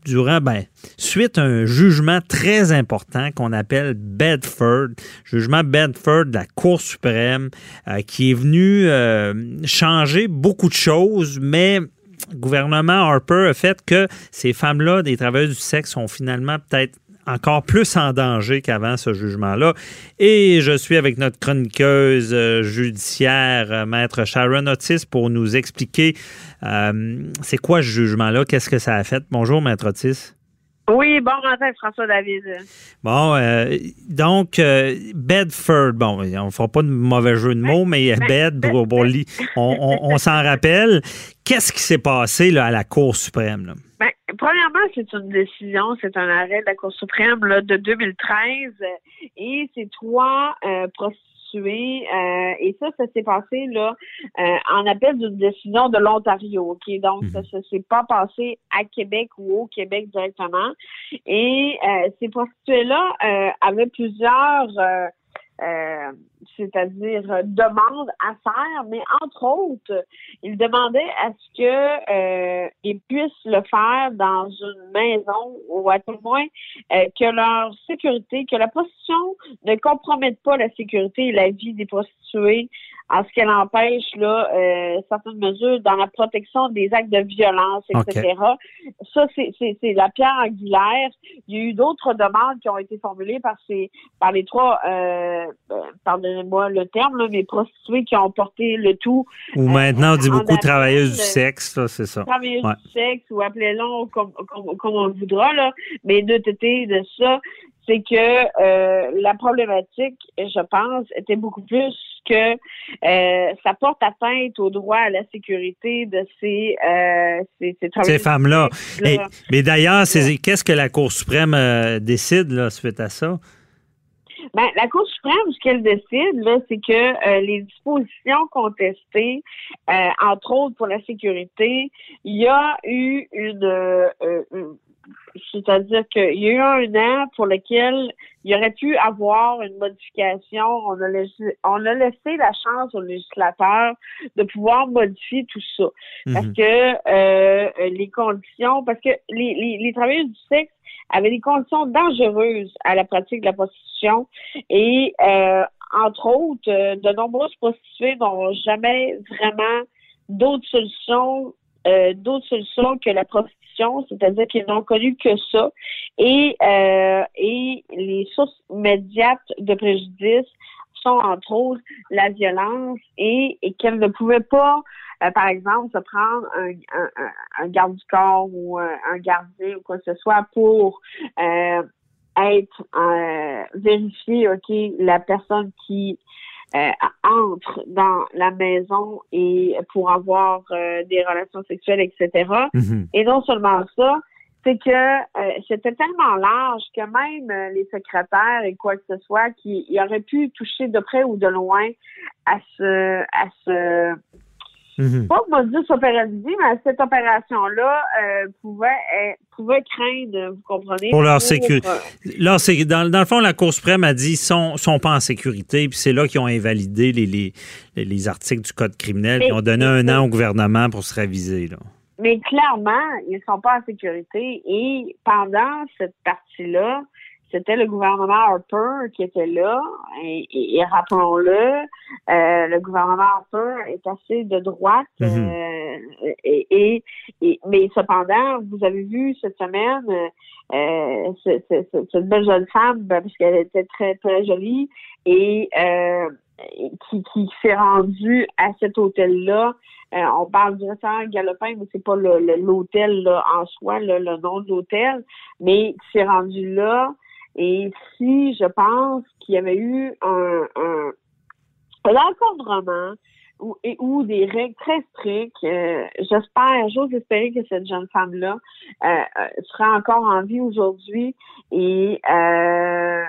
durant, ben, suite à un jugement très important qu'on appelle Bedford, jugement Bedford de la Cour suprême, euh, qui est venu euh, changer beaucoup de choses, mais le gouvernement Harper a fait que ces femmes-là, des travailleuses du sexe, sont finalement peut-être encore plus en danger qu'avant ce jugement-là. Et je suis avec notre chroniqueuse euh, judiciaire, maître Sharon Otis, pour nous expliquer c'est quoi ce jugement-là, qu'est-ce que ça a fait? Bonjour, maître Otis. Oui, bon matin, François David. Bon, euh, donc, euh, Bedford, bon, on ne fera pas de mauvais jeu de mots, mais Bed, pour- pour li- on, on- on s'en rappelle. Qu'est-ce qui s'est passé là, à la Cour suprême? là? Ben, premièrement, c'est une décision, c'est un arrêt de la Cour suprême là, de 2013 euh, et c'est trois euh, prostituées euh, et ça, ça s'est passé là euh, en appel d'une décision de l'Ontario. Ok, donc ça, ça s'est pas passé à Québec ou au Québec directement. Et euh, ces prostituées-là euh, avaient plusieurs euh, c'est-à-dire euh, demandes à faire, mais entre autres, ils demandaient à ce que euh, ils puissent le faire dans une maison ou à tout le moins que leur sécurité, que la prostitution ne compromette pas la sécurité et la vie des prostituées en ce qu'elle empêche là euh, certaines mesures dans la protection des actes de violence, etc. Ça, c'est- la pierre angulaire. Il y a eu d'autres demandes qui ont été formulées par ces par les trois euh, euh, pardonnez-moi le terme, là, mais prostituées qui ont porté le tout Ou maintenant, on dit Euh, beaucoup de travailleuses du sexe, c'est ça. travailleuses Ouais. du sexe ou appelez-le comme, comme, comme on le voudra, là. Mais de tété de ça, c'est que euh, la problématique, je pense, était beaucoup plus que euh, ça porte atteinte au droit à la sécurité de ces, euh, ces, ces femmes-là. mais d'ailleurs, qu'est-ce que la Cour suprême euh, décide là, suite à ça? Ben, la Cour suprême, ce qu'elle décide, là, c'est que euh, les dispositions contestées, euh, entre autres pour la sécurité, il y a eu une, euh, une- c'est-à-dire qu'il y a eu un an pour lequel il y aurait pu avoir une modification. On a, laissé, on a laissé la chance au législateur de pouvoir modifier tout ça. Parce Mhm. que euh, les conditions, parce que les, les, les travailleurs du sexe avaient des conditions dangereuses à la pratique de la prostitution et euh, entre autres, euh, de nombreuses prostituées n'ont jamais vraiment d'autres solutions, euh, d'autres solutions que la prostitution, c'est-à-dire qu'ils n'ont connu que ça. Et, euh, et les sources immédiates de préjudice sont entre autres la violence et, et qu'elle ne pouvait pas, euh, par exemple, se prendre un, un, un, garde du corps ou un, un, gardien ou quoi que ce soit pour euh, être euh, vérifié, ok, la personne qui euh, entre dans la maison et pour avoir euh, des relations sexuelles, etc. Mhm. Et non seulement ça, c'est que euh, c'était tellement large que même euh, les secrétaires et quoi que ce soit qui y auraient pu toucher de près ou de loin à ce à ce Mhm. pas modus operandi, mais à cette opération-là euh, pouvait pouvait craindre, vous comprenez? Pour leur sécurité. dans, dans le fond, la Cour suprême a dit sont sont pas en sécurité, puis c'est là qu'ils ont invalidé les, les, les articles du code criminel, Mais- qui ont donné un mais- an au gouvernement pour se réviser. Là. Mais clairement, ils ne sont pas en sécurité. Et pendant cette partie-là, c'était le gouvernement Harper qui était là. Et, et- et rappelons-le, euh, le gouvernement Harper est assez de droite. Mhm. euh, et, et, mais cependant, vous avez vu cette semaine euh, ce- ce- ce- cette belle jeune femme, ben, parce qu'elle était très très jolie, et euh, qui, qui s'est rendue à cet hôtel-là euh, on parle du restaurant Galopin, mais c'est pas le- le- l'hôtel là, en soi, là, le nom de l'hôtel, mais c'est rendu là. Et si je pense qu'il y avait eu un, un, un encadrement ou, et, ou des règles très strictes, euh, j'espère, j'ose espérer que cette jeune femme-là euh, euh, sera encore en vie aujourd'hui. Et euh,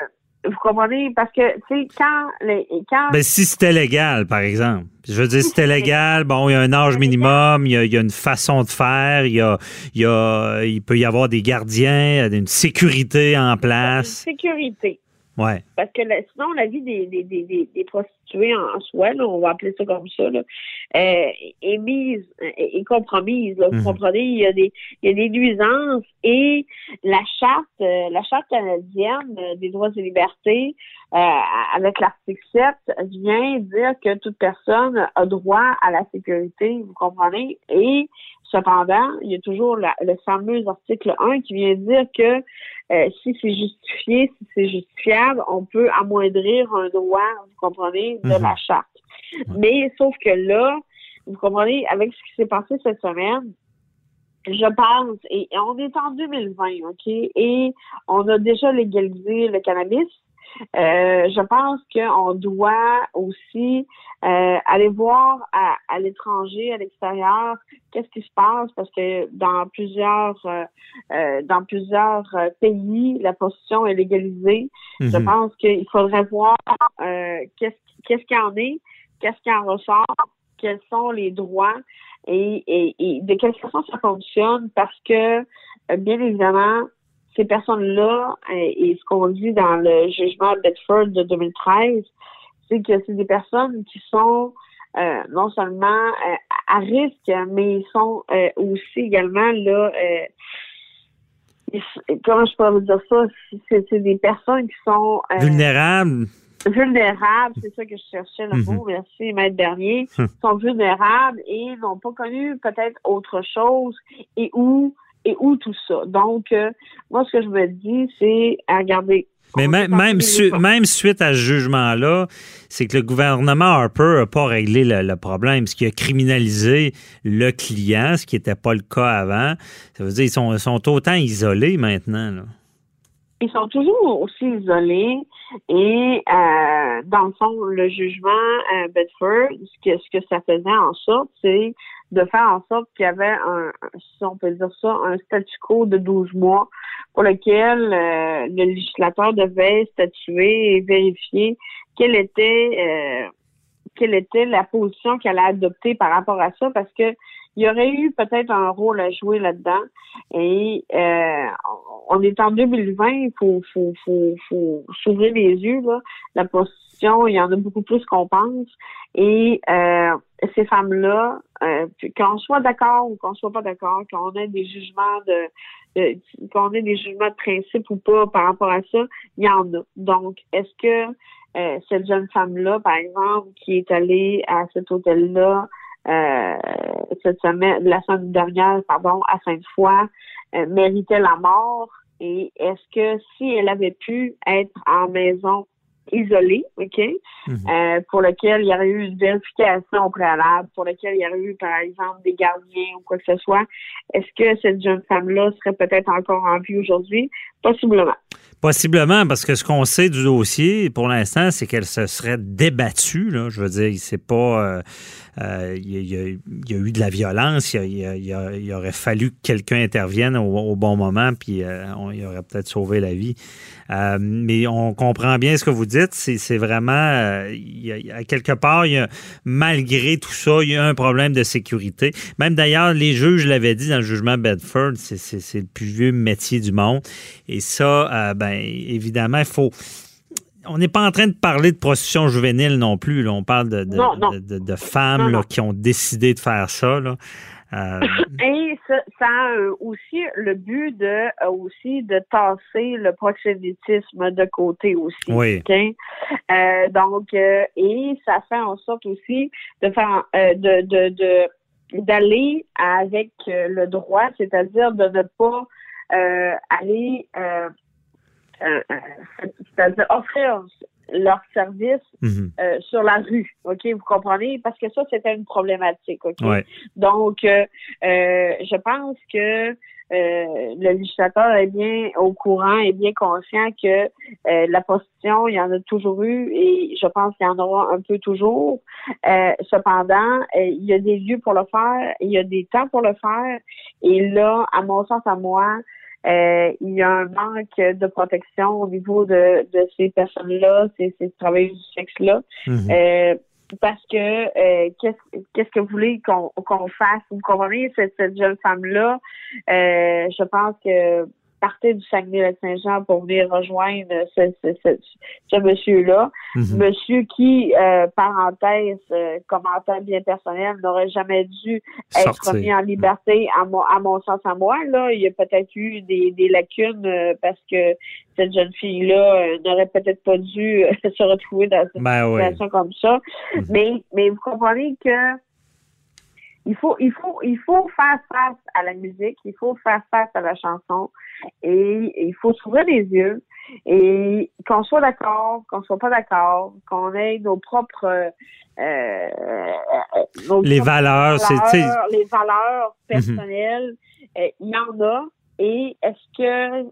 vous comprenez? Parce que, tu sais, quand les quand Ben, si c'était légal, par exemple. Je veux dire, si c'était légal, bon, il y a un âge minimum, il y a, il y a une façon de faire, il y a, il y a, il peut y avoir des gardiens, une sécurité en une place. sécurité. Ouais. Parce que la- sinon, la vie des, des, des, des, des prostituées en soi, là, on va appeler ça comme ça, là, euh, est mise, est, est compromise. Là, vous Mhm. comprenez? Il y, a des, il y a des nuisances et la charte, euh, la charte canadienne euh, des droits et libertés, euh, avec l'article 7, vient dire que toute personne a droit à la sécurité, vous comprenez? Et cependant, il y a toujours la- le fameux article 1 qui vient dire que euh, si c'est justifié, si c'est justifiable, on peut amoindrir un droit, vous comprenez, de Mhm. la charte. Mais sauf que là, vous comprenez, avec ce qui s'est passé cette semaine, je pense, et, et on est en 2020, OK, et on a déjà légalisé le cannabis. Euh, je pense qu'on doit aussi euh, aller voir à, à l'étranger, à l'extérieur, qu'est-ce qui se passe parce que dans plusieurs euh, euh, dans plusieurs euh, pays, la prostitution est légalisée. Je Mhm. pense qu'il faudrait voir euh, qu'est-ce qu'est-ce qu'il y en est, qu'est-ce qui en ressort, quels sont les droits et, et, et de quelle façon ça fonctionne parce que bien évidemment ces personnes-là et, ce qu'on dit dans le jugement Bedford de 2013, c'est que c'est des personnes qui sont euh, non seulement euh, à risque, mais ils sont euh, aussi également là. comment je peux vous dire ça? C'est des personnes qui sont euh, Vulnérable. vulnérables, c'est ça que je cherchais le Mhm. mot, merci Maître Bernier, Hum. sont vulnérables et n'ont pas connu peut-être autre chose et où et où tout ça. Donc, euh, moi, ce que je me dis, c'est à regarder. Mais même, même, su- 2020. même suite à ce jugement-là, c'est que le gouvernement Harper n'a pas réglé le, le problème, ce qui a criminalisé le client, ce qui n'était pas le cas avant. Ça veut dire qu'ils sont, autant isolés maintenant. Là. ils sont toujours aussi isolés et euh, dans le fond, le jugement à Bedford, ce que, ce que ça faisait en sorte, c'est de faire en sorte qu'il y avait un, si on peut dire ça, un statu quo de 12 mois pour lequel euh, le législateur devait statuer et vérifier quelle était euh, quelle était la position qu'elle a adoptée par rapport à ça, parce que il y aurait eu peut-être un rôle à jouer là-dedans. Et euh, on est en 2020, il faut, faut, faut, faut s'ouvrir les yeux. Là. La prostitution, il y en a beaucoup plus qu'on pense. Et euh, ces femmes-là, euh, qu'on soit d'accord ou qu'on soit pas d'accord, qu'on ait des jugements de, de qu'on ait des jugements de principe ou pas par rapport à ça, il y en a. Donc, est-ce que euh, cette jeune femme-là, par exemple, qui est allée à cet hôtel-là euh, cette semaine, la semaine dernière, pardon, à Sainte-Foy, euh, méritait la mort? Et est-ce que si elle avait pu être en maison isolé, OK, Mhm. euh, pour lequel il y aurait eu une vérification au préalable, pour lequel il y aurait eu, par exemple, des gardiens ou quoi que ce soit, est-ce que cette jeune femme-là serait peut-être encore en vie aujourd'hui? Possiblement. Possiblement, parce que ce qu'on sait du dossier pour l'instant, c'est qu'elle se serait débattue. Je veux dire, c'est pas. euh, euh, il y, a- il il eu de la violence. Il, y il il il aurait fallu que quelqu'un intervienne au, bon moment, puis euh, on, il aurait peut-être sauvé la vie. Euh, mais on comprend bien ce que vous dites. C'est, vraiment. euh, il il quelque part, il y a, malgré tout ça, il y a un problème de sécurité. Même d'ailleurs, les juges l'avaient dit dans le jugement Bedford, c'est le plus vieux métier du monde. Et ça, euh, ben, évidemment, il faut. On n'est pas en train de parler de prostitution juvénile non plus. là. On parle de, de, Non, non. de- femmes Non, là, non. qui ont décidé de faire ça. Là. Euh, Et ça, ça a euh, aussi le but de aussi de tasser le proxénétisme de côté aussi. Oui. Euh, donc, euh, et ça fait en sorte aussi de faire de, de, de d'aller avec le droit, c'est-à-dire de ne pas aller euh, euh, euh, c'est-à-dire offrir leurs services mhm. euh, sur la rue, ok, vous comprenez, parce que ça c'était une problématique, ok? Ouais. Donc, euh, euh, je pense que euh, le législateur est bien au courant et bien conscient que euh, la prostitution, il y en a toujours eu et je pense qu'il y en aura un peu toujours. Euh, cependant, euh, il y a des lieux pour le faire, il y a des temps pour le faire. Et là, à mon sens, à moi, euh, il y a un manque de protection au niveau de, de ces personnes-là, ces, ces travailleurs du sexe-là. Mhm. Euh, parce que euh, qu'est-ce qu'est-ce que vous voulez qu'on qu'on fasse? Vous comprenez, cette, cette jeune femme-là, euh, je pense que partait du Saguenay-Lac-Saint-Jean pour venir rejoindre ce, ce, ce, ce monsieur-là. Mhm. Monsieur qui, euh, parenthèse, euh, commentaire bien personnel, n'aurait jamais dû être Sortir. mis en liberté, à mon, à mon sens, à moi. Là, il y a peut-être eu des, des lacunes euh, parce que cette jeune fille-là euh, n'aurait peut-être pas dû euh, se retrouver dans une Ben oui. situation comme ça. Mhm. Mais, mais vous comprenez que il faut, il faut, il faut faire face à la musique, il faut faire face à la chanson et il faut s'ouvrir les yeux et qu'on soit d'accord, qu'on soit pas d'accord, qu'on ait nos propres euh, euh, nos Les propres valeurs, valeurs, les valeurs Mhm. personnelles, euh, il y en a. Et est-ce que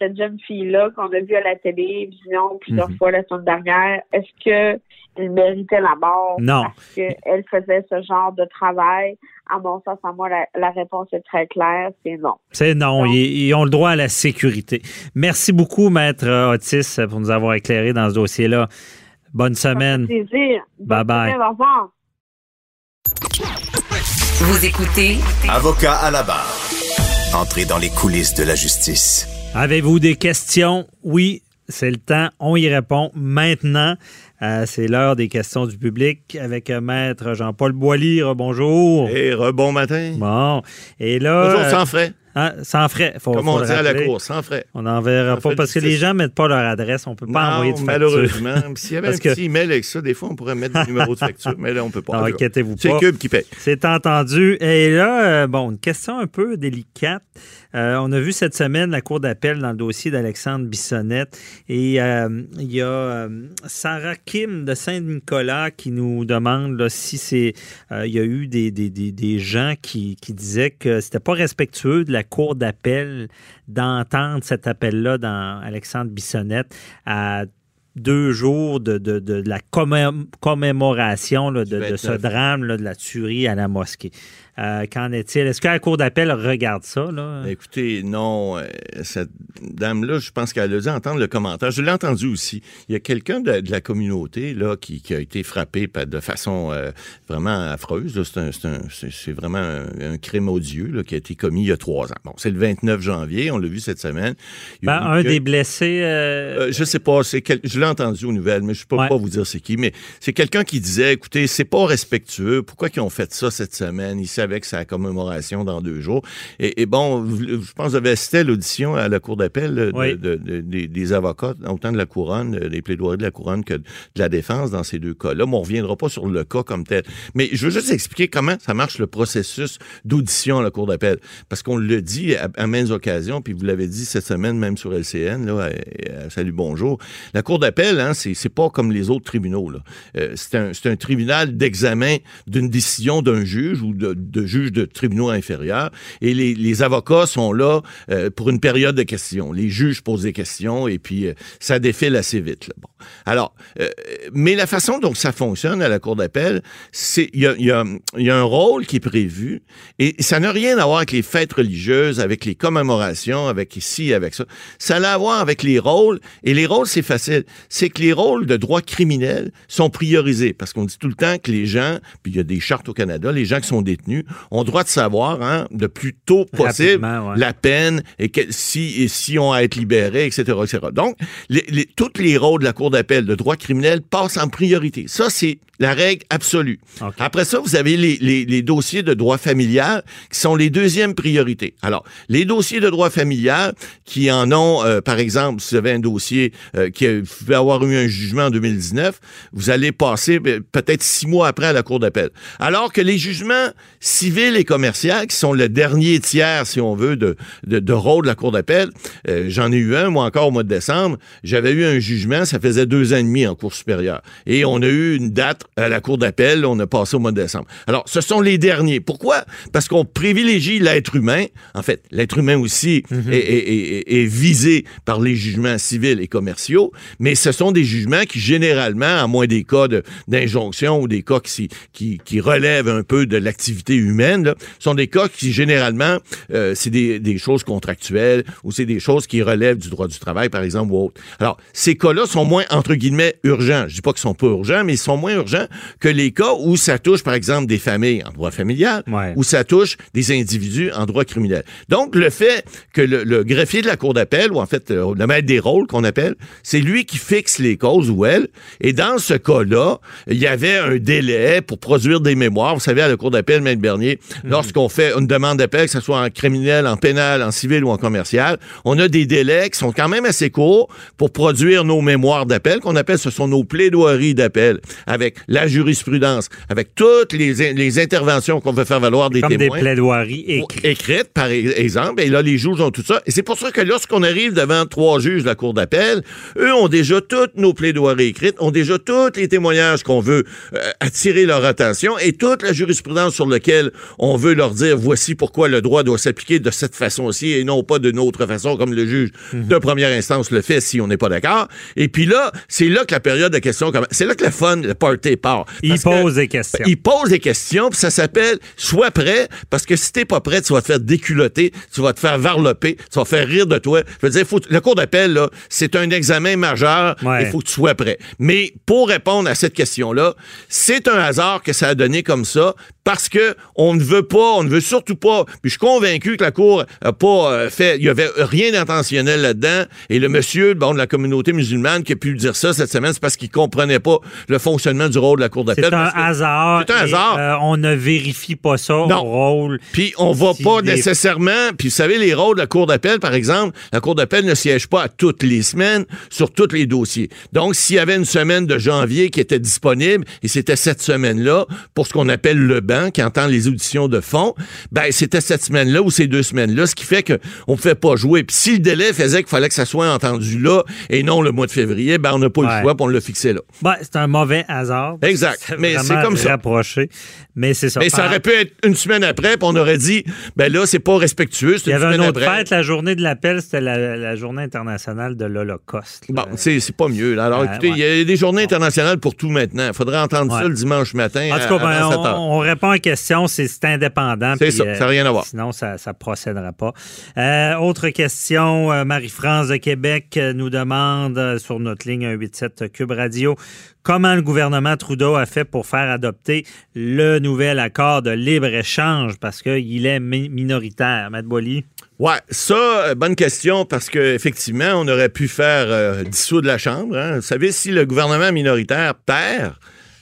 cette jeune fille-là qu'on a vue à la télévision plusieurs Mhm. fois la semaine dernière, est-ce que elle méritait la mort? Non. parce qu'elle faisait ce genre de travail? À mon sens, à moi, la, la réponse est très claire, c'est non. C'est non, Non. ils, ils ont le droit à la sécurité. Merci beaucoup, Maître Otis, pour nous avoir éclairé dans ce dossier-là. Bonne semaine. Plaisir. Bye bye. semaine, Au revoir. Vous écoutez Avocat à la barre. Entrez dans les coulisses de la justice. Avez-vous des questions? Oui, c'est le temps. On y répond maintenant. Euh, c'est l'heure des questions du public avec euh, Maître Jean-Paul Boilly. Bonjour. Et rebon matin. Bon. Et là. Toujours euh, sans frais. hein, sans frais. Faut, Comme faut on dit à la cour, sans frais. On n'enverra pas parce que les gens mettent pas leur adresse. On peut pas Non, envoyer de facture. malheureusement. S'il y avait Parce un que- petit email avec ça, des fois, on pourrait mettre des numéros de facture, mais là, on peut pas. Inquiétez-vous C'est pas. Cube qui paye. C'est entendu. Et là, euh, bon, une question un peu délicate. Euh, on a vu cette semaine la Cour d'appel dans le dossier d'Alexandre Bissonnette. Et euh, il y a euh, Sarah Kim de Saint-Nicolas qui nous demande là, si c'est. il y a eu des, des, des, des gens qui, qui disaient que c'était pas respectueux de la Cour d'appel d'entendre cet appel-là dans Alexandre Bissonnette à deux jours de, de, de, de la commé- commémoration là, de, ce 29. drame là, de la tuerie à la mosquée. Euh, qu'en est-il? Est-ce que la Cour d'appel regarde ça? Là? Écoutez, non, euh, cette dame-là, je pense qu'elle a dû entendre le commentaire. Je l'ai entendu aussi. Il y a quelqu'un de, de la communauté là qui, qui a été frappé de façon euh, vraiment affreuse. C'est vraiment un, un crime odieux là, qui a été commis il y a trois ans. Bon, c'est le 29 janvier, on l'a vu cette semaine. Ben, un des blessés. euh, je sais pas, quel- je l'ai entendu aux nouvelles, mais je peux Ouais. pas vous dire c'est qui. Mais c'est quelqu'un qui disait, écoutez, c'est pas respectueux. Pourquoi ils ont fait ça cette semaine? Ils c'est la commémoration dans deux jours. Et, et bon, je pense que à l'audition à la cour d'appel de- Oui. de- de- des- des avocats, autant de la couronne, euh, des plaidoiries de la couronne que de la défense dans ces deux cas-là. Mais on reviendra pas sur le cas comme tel. Mais je veux juste expliquer comment ça marche le processus d'audition à la cour d'appel, parce qu'on le dit à, à maintes occasions, puis vous l'avez dit cette semaine même sur LCN, là, à- à Salut Bonjour. La Cour d'appel hein, c'est, pas comme les autres tribunaux. Là. Euh, c'est, un, c'est un tribunal d'examen d'une décision d'un juge ou de, de juge de tribunaux inférieurs. Et les, avocats sont là euh, pour une période de questions. Les juges posent des questions et puis euh, ça défile assez vite. Alors, euh, mais la façon dont ça fonctionne à la Cour d'appel, c'est il y a un rôle qui est prévu et ça n'a rien à voir avec les fêtes religieuses, avec les commémorations, avec ici, avec ça. Ça a à voir avec les rôles. Et les rôles, c'est facile. C'est que les rôles de droit criminel sont priorisés. Parce qu'on dit tout le temps que les gens, puis il y a des chartes au Canada, les gens qui sont détenus ont droit de savoir, hein, le plus tôt possible, ouais. la peine et que, si, et si on a à être libéré, etc., etc. Donc, les, les, tous les rôles de la Cour d'appel de droit criminel passent en priorité. Ça, c'est la règle absolue. Après ça, vous avez les, les, les dossiers de droit familial qui sont les deuxièmes priorités. Alors, les dossiers de droit familial qui en ont, euh, par exemple, si vous avez un dossier euh, qui a- pouvait avoir eu un jugement en 2019, vous allez passer ben, peut-être six mois après à la Cour d'appel. Alors que les jugements civils et commerciaux, qui sont le dernier tiers, si on veut, de, de, de rôle de la Cour d'appel, euh, j'en ai eu un, moi encore au mois de décembre, j'avais eu un jugement, ça faisait deux ans et demi en Cour supérieure. Et on a eu une date à la Cour d'appel, on a passé au mois de décembre. Alors, ce sont les derniers. Pourquoi? Parce qu'on privilégie l'être humain. En fait, l'être humain aussi est, est- est- est visé par les jugements civils et commerciaux, mais ce sont des jugements qui, généralement, à moins des cas de- d'injonction ou des cas qui, qui, qui relèvent un peu de l'activité humaine, là, sont des cas qui, généralement, euh, c'est des, des choses contractuelles ou c'est des choses qui relèvent du droit du travail, par exemple, ou autre. Alors, ces cas-là sont moins, entre guillemets, urgents. Je dis pas qu'ils sont pas urgents, mais ils sont moins urgents que les cas où ça touche, par exemple, des familles en droit familial, Ouais. où ça touche des individus en droit criminel. Donc, le fait que le, le greffier de la Cour d'appel, ou en fait, le maître des rôles qu'on appelle, c'est lui qui fixe les causes ou elle. Et dans ce cas-là, il y avait un délai pour produire des mémoires. Vous savez, à la Cour d'appel, Maître Bernier, lorsqu'on fait une demande d'appel, que ce soit en criminel, en pénal, en civil ou en commercial, on a des délais qui sont quand même assez courts pour produire nos mémoires d'appel, qu'on appelle, ce sont nos plaidoiries d'appel, avec la jurisprudence, avec toutes les, les interventions qu'on veut faire valoir des Comme des plaidoiries écrites. écrites, par e- exemple. Et là, les juges ont tout ça. Et c'est pour ça que lorsqu'on arrive devant trois juges de la Cour d'appel, eux ont déjà toutes nos plaidoiries écrites, ont déjà tous les témoignages qu'on veut euh, attirer leur attention et toute la jurisprudence sur laquelle on veut leur dire voici pourquoi le droit doit s'appliquer de cette façon-ci et non pas d'une autre façon comme le juge de première instance le fait si on n'est pas d'accord. Et puis là, c'est là que la période de questions commence. C'est là que le fun, le party part. Il que- pose des questions. il pose des questions, puis ça s'appelle Sois prêt, parce que si t'es pas prêt, tu vas te faire déculoter, tu vas te faire varloper, tu vas faire rire de toi. Je veux dire, faut, le cours d'appel, là, c'est un examen majeur, il Ouais. faut que tu sois prêt. Mais pour répondre à cette question-là, c'est un hasard que ça a donné comme ça, parce que on ne veut pas, on ne veut surtout pas, puis je suis convaincu que la Cour a pas euh, fait, il y avait rien d'intentionnel là-dedans, et le monsieur, bon, de la communauté musulmane qui a pu dire ça cette semaine, c'est parce qu'il comprenait pas le fonctionnement du rôle de la Cour d'appel. C'est un hasard. C'est un hasard. euh, on ne vérifie pas ça au Non. rôle. Puis on va Si pas des- nécessairement. Puis vous savez, les rôles de la Cour d'appel, par exemple, la Cour d'appel ne siège pas à toutes les semaines sur tous les dossiers. Donc, s'il y avait une semaine de janvier qui était disponible, et c'était cette semaine-là, pour ce qu'on appelle le banc, qui entend les auditions de fond, ben c'était cette semaine-là ou ces deux semaines-là, ce qui fait qu'on ne pouvait pas jouer. Puis si le délai faisait qu'il fallait que ça soit entendu là et non le mois de février, ben on n'a pas eu Ouais. le choix, puis on l'a fixé là. Ben, c'est un mauvais hasard. Exact. Mais c'est comme ça. rapproché. Mais c'est ça. Mais ça aurait pu être une semaine après, puis on aurait dit, ben là, c'est pas respectueux, Il y avait une autre après. fête, la journée de l'appel, c'était la, la journée internationale de l'Holocauste. Bon, c'est pas mieux. Là. Alors, écoutez, il ouais. y a des journées internationales pour tout maintenant. Il faudrait entendre Ouais. ça le dimanche matin. En tout à- cas, ben, avant 7 on, on répond à la question, c'est indépendant. C'est ça, ça n'a rien à voir. Sinon, ça ne procédera pas. Euh, autre question, euh, Marie-France de Québec euh, nous demande euh, sur notre ligne 187 Cube Radio comment le gouvernement Trudeau a fait pour faire adopter le nouvel accord de libre-échange? Parce qu'il est mi- minoritaire. Matt Boily. Ouais, ça, euh, bonne question, parce qu'effectivement, on aurait pu faire euh, dissoudre la Chambre. hein. Vous savez, si le gouvernement minoritaire perd,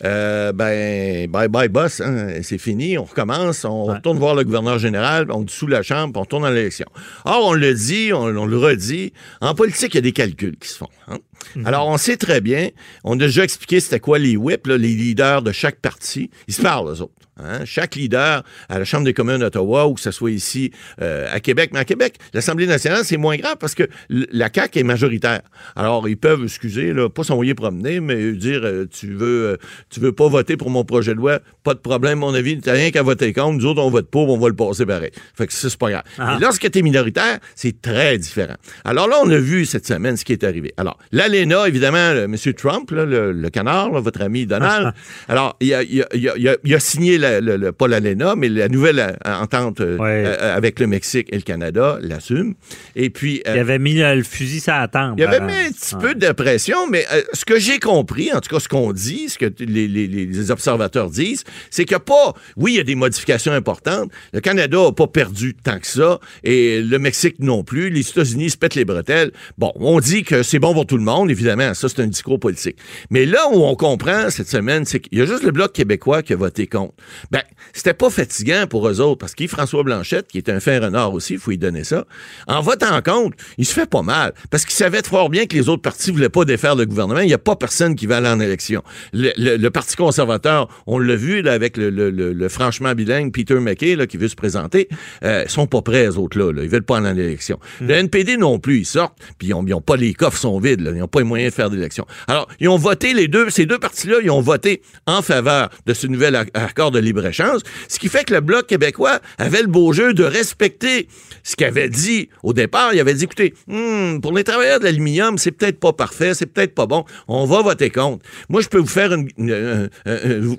euh, ben, bye bye boss, hein, c'est fini, on recommence, on Ouais. retourne voir le gouverneur général, on dissout la Chambre, puis on tourne dans l'élection. Or, on le dit, on, on le redit, en politique, il y a des calculs qui se font. hein. Alors, on sait très bien, on a déjà expliqué c'était quoi les whips, là, les leaders de chaque parti. Ils se parlent, eux autres. Hein? Chaque leader à la Chambre des communes d'Ottawa ou que ce soit ici euh, à Québec. Mais à Québec, l'Assemblée nationale, c'est moins grave parce que la CAQ est majoritaire. Alors, ils peuvent, excusez, là, pas s'envoyer promener, mais dire euh, tu veux euh, tu veux pas voter pour mon projet de loi, pas de problème, mon avis, t'as rien qu'à voter contre. Nous autres, on vote pour, on va le passer pareil. Fait que ça, c'est pas grave. Ah. Et lorsque tu es minoritaire, c'est très différent. Alors là, on a vu cette semaine ce qui est arrivé. Alors, l'ALENA, évidemment, le, M. Trump, là, le, le canard, là, votre ami Donald, alors, il a, il a- il a- il a- il a signé, la, le- pas l'ALENA, mais la nouvelle euh, entente euh, Ouais. euh, avec le Mexique et le Canada, l'assume. Et puis... Il avait mis le fusil sur la tempe. il avait mis un petit Ouais. peu de pression, mais ce que j'ai compris, en tout cas ce qu'on dit, ce que les- les observateurs disent, c'est qu'il n'y a pas, oui, il y a des modifications importantes. Le Canada n'a pas perdu tant que ça, et le Mexique non plus. Les États-Unis se pètent les bretelles. Bon, on dit que c'est bon pour tout le monde, évidemment, ça c'est un discours politique. Mais là où on comprend cette semaine, c'est qu'il y a juste le Bloc québécois qui a voté contre. Ben, c'était pas fatigant pour eux autres, parce qu'Yves-François Blanchette, qui est un fin renard aussi, il faut lui donner ça, en votant contre, il se fait pas mal, parce qu'il savait fort bien que les autres partis voulaient pas défaire le gouvernement. Il n'y a pas personne qui va aller en élection. Le, le- le Parti conservateur, on l'a vu là, avec le, le- franchement bilingue Peter McKay là, qui veut se présenter, euh, ils sont pas prêts, les autres-là. Là. Ils veulent pas aller en élection. Le NPD non plus, ils sortent, puis ils ont, ils ont pas les coffres sont vides, là. ils n'ont pas les moyens de faire d'élection. Alors, ils ont voté, les deux, ces deux partis-là, ils ont voté en faveur de ce nouvel ac- accord de libre-échange, ce qui fait que le Bloc québécois avait le beau jeu de respecter ce qu'il avait dit au départ. Il avait dit, écoutez, hmm, pour les travailleurs de l'aluminium, c'est peut-être pas parfait, c'est peut-être pas bon, on va voter contre. Moi, je peux vous faire une, une, euh, euh,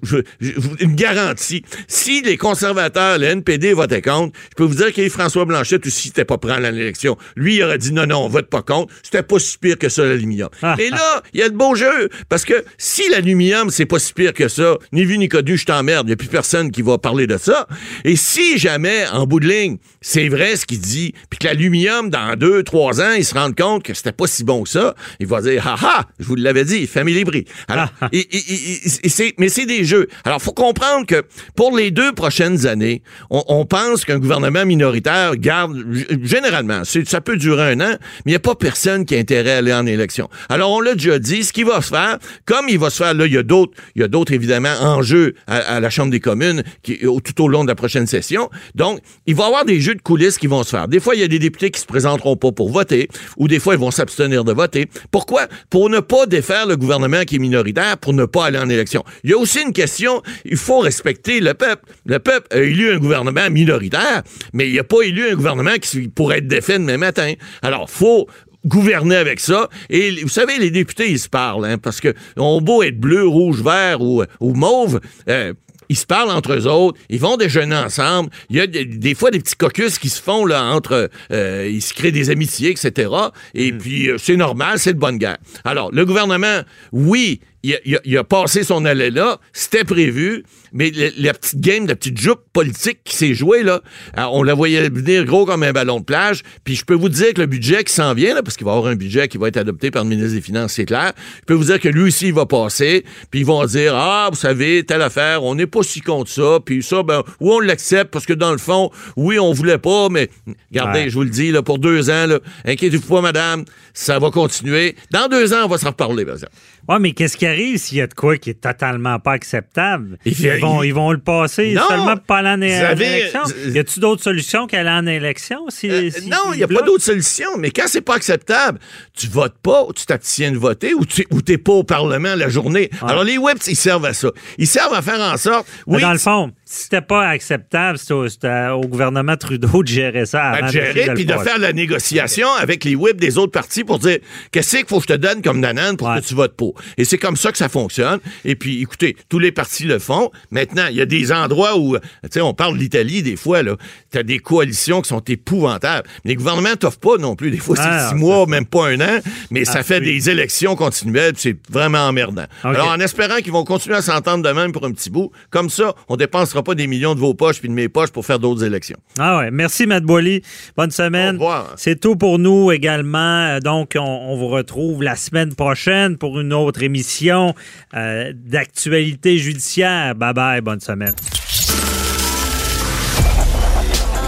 une garantie. Si les conservateurs, le NPD votaient contre, je peux vous dire que François Blanchet aussi n'était pas prêt à l'élection. Lui, il aurait dit non, non, on vote pas contre. C'était pas si pire que ça, l'aluminium. Et là, il y a de beaux jeux. Parce que si l'aluminium, c'est pas si pire que ça, ni vu ni connu, je t'emmerde. Il n'y a plus personne qui va parler de ça. Et si jamais, en bout de ligne, c'est vrai ce qu'il dit, puis que l'aluminium, dans deux, trois ans, il se rend compte que c'était pas si bon que ça, il va dire, ha ha, je vous l'avais dit, famille bris. Alors, et- et- et- mais c'est des jeux. Alors, faut comprendre que pour les deux prochaines années, on, on pense qu'un gouvernement minoritaire garde, généralement, ça peut durer un an, mais il n'y a pas personne qui a intérêt à aller en élection. Alors, on l'a déjà dit, ce qui va se faire, comme il va se faire, là, il y a d'autres, il y a d'autres, évidemment, enjeux à, la Chambre des communes tout au long de la prochaine session. Donc, il va y avoir des jeux de coulisses qui vont se faire. Des fois, il y a des députés qui se présenteront pas pour voter, ou des fois, ils vont s'abstenir de voter. Pourquoi? Pour ne pas défaire le gouvernement qui est minoritaire, pour ne pas aller en élection. Il y a aussi une question, il faut respecter le peuple. Le peuple a élu un gouvernement minoritaire, mais il n'a pas élu un gouvernement qui pourrait être défait demain matin. Alors, faut gouverner avec ça. Et vous savez, les députés, ils se parlent, hein, parce que on beau être bleu, rouge, vert ou, ou mauve, euh, ils se parlent entre eux autres, ils vont déjeuner ensemble. Il y a des, des fois des petits caucus qui se font là entre, euh, ils se créent des amitiés, etc. Et puis euh, c'est normal, c'est de bonne guerre. Alors le gouvernement, oui, il a, il a- il a passé son allée là, c'était prévu, mais le- la petite game, la petite jupe politique qui s'est jouée là, euh, on la voyait venir gros comme un ballon de plage. Puis je peux vous dire que le budget qui s'en vient là, parce qu'il va y avoir un budget qui va être adopté par le ministre des Finances, c'est clair. Je peux vous dire que lui aussi il va passer, puis ils vont dire ah vous savez telle affaire, on n'est pas si contre ça, puis ça ben oui on l'accepte parce que dans le fond oui on voulait pas, mais regardez Ouais. je vous le dis là pour deux ans inquiétez-vous pas madame, ça va continuer. Dans deux ans on va s'en reparler par exemple. Ouais, mais qu'est-ce qui arrive s'il y a de quoi qui est totalement pas acceptable? Il- Ils vont, ils vont le passer Non! seulement pour pas aller en avez- élection. Y a-tu d'autres solutions qu'aller en élection? Si, Euh, si- non, il n'y a pas bloquent? d'autre solution. Mais quand c'est pas acceptable, tu votes pas, tu t'abstiens de voter, ou tu n'es pas au Parlement la journée. Alors, les webs, ils servent à ça. Ils servent à faire en sorte. Oui, dans le fond, c'était pas acceptable, c'était au, gouvernement Trudeau de gérer ça avant d'essayer gérer, puis de faire la négociation avec les whips des autres partis pour dire qu'est-ce qu'il faut que je te donne comme nanane pour Ouais. que tu votes pour? Et c'est comme ça que ça fonctionne. Et puis, écoutez, tous les partis le font. Maintenant, il y a des endroits où, tu sais, on parle de l'Italie des fois, là. T'as des coalitions qui sont épouvantables. Mais les gouvernements t'offrent pas non plus. Des fois, c'est Ah, six mois, même pas un an. Mais ça Ah, fait oui. des élections continuelles, puis c'est vraiment emmerdant. Alors, en espérant qu'ils vont continuer à s'entendre de même pour un petit bout, comme ça, on dépensera pas des millions de vos poches puis de mes poches pour faire d'autres élections. Ah ouais. Merci, Matt Boily. Bonne semaine. Au revoir. C'est tout pour nous également. Donc, on, on vous retrouve la semaine prochaine pour une autre émission euh, d'actualité judiciaire. Bye bye. Bonne semaine.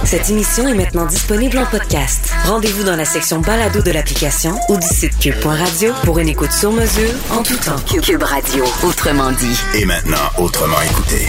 Cette émission est maintenant disponible en podcast. Rendez-vous dans la section balado de l'application ou du site cube.radio pour une écoute sur mesure en tout temps. Cube Radio, autrement dit. Et maintenant, autrement écouté.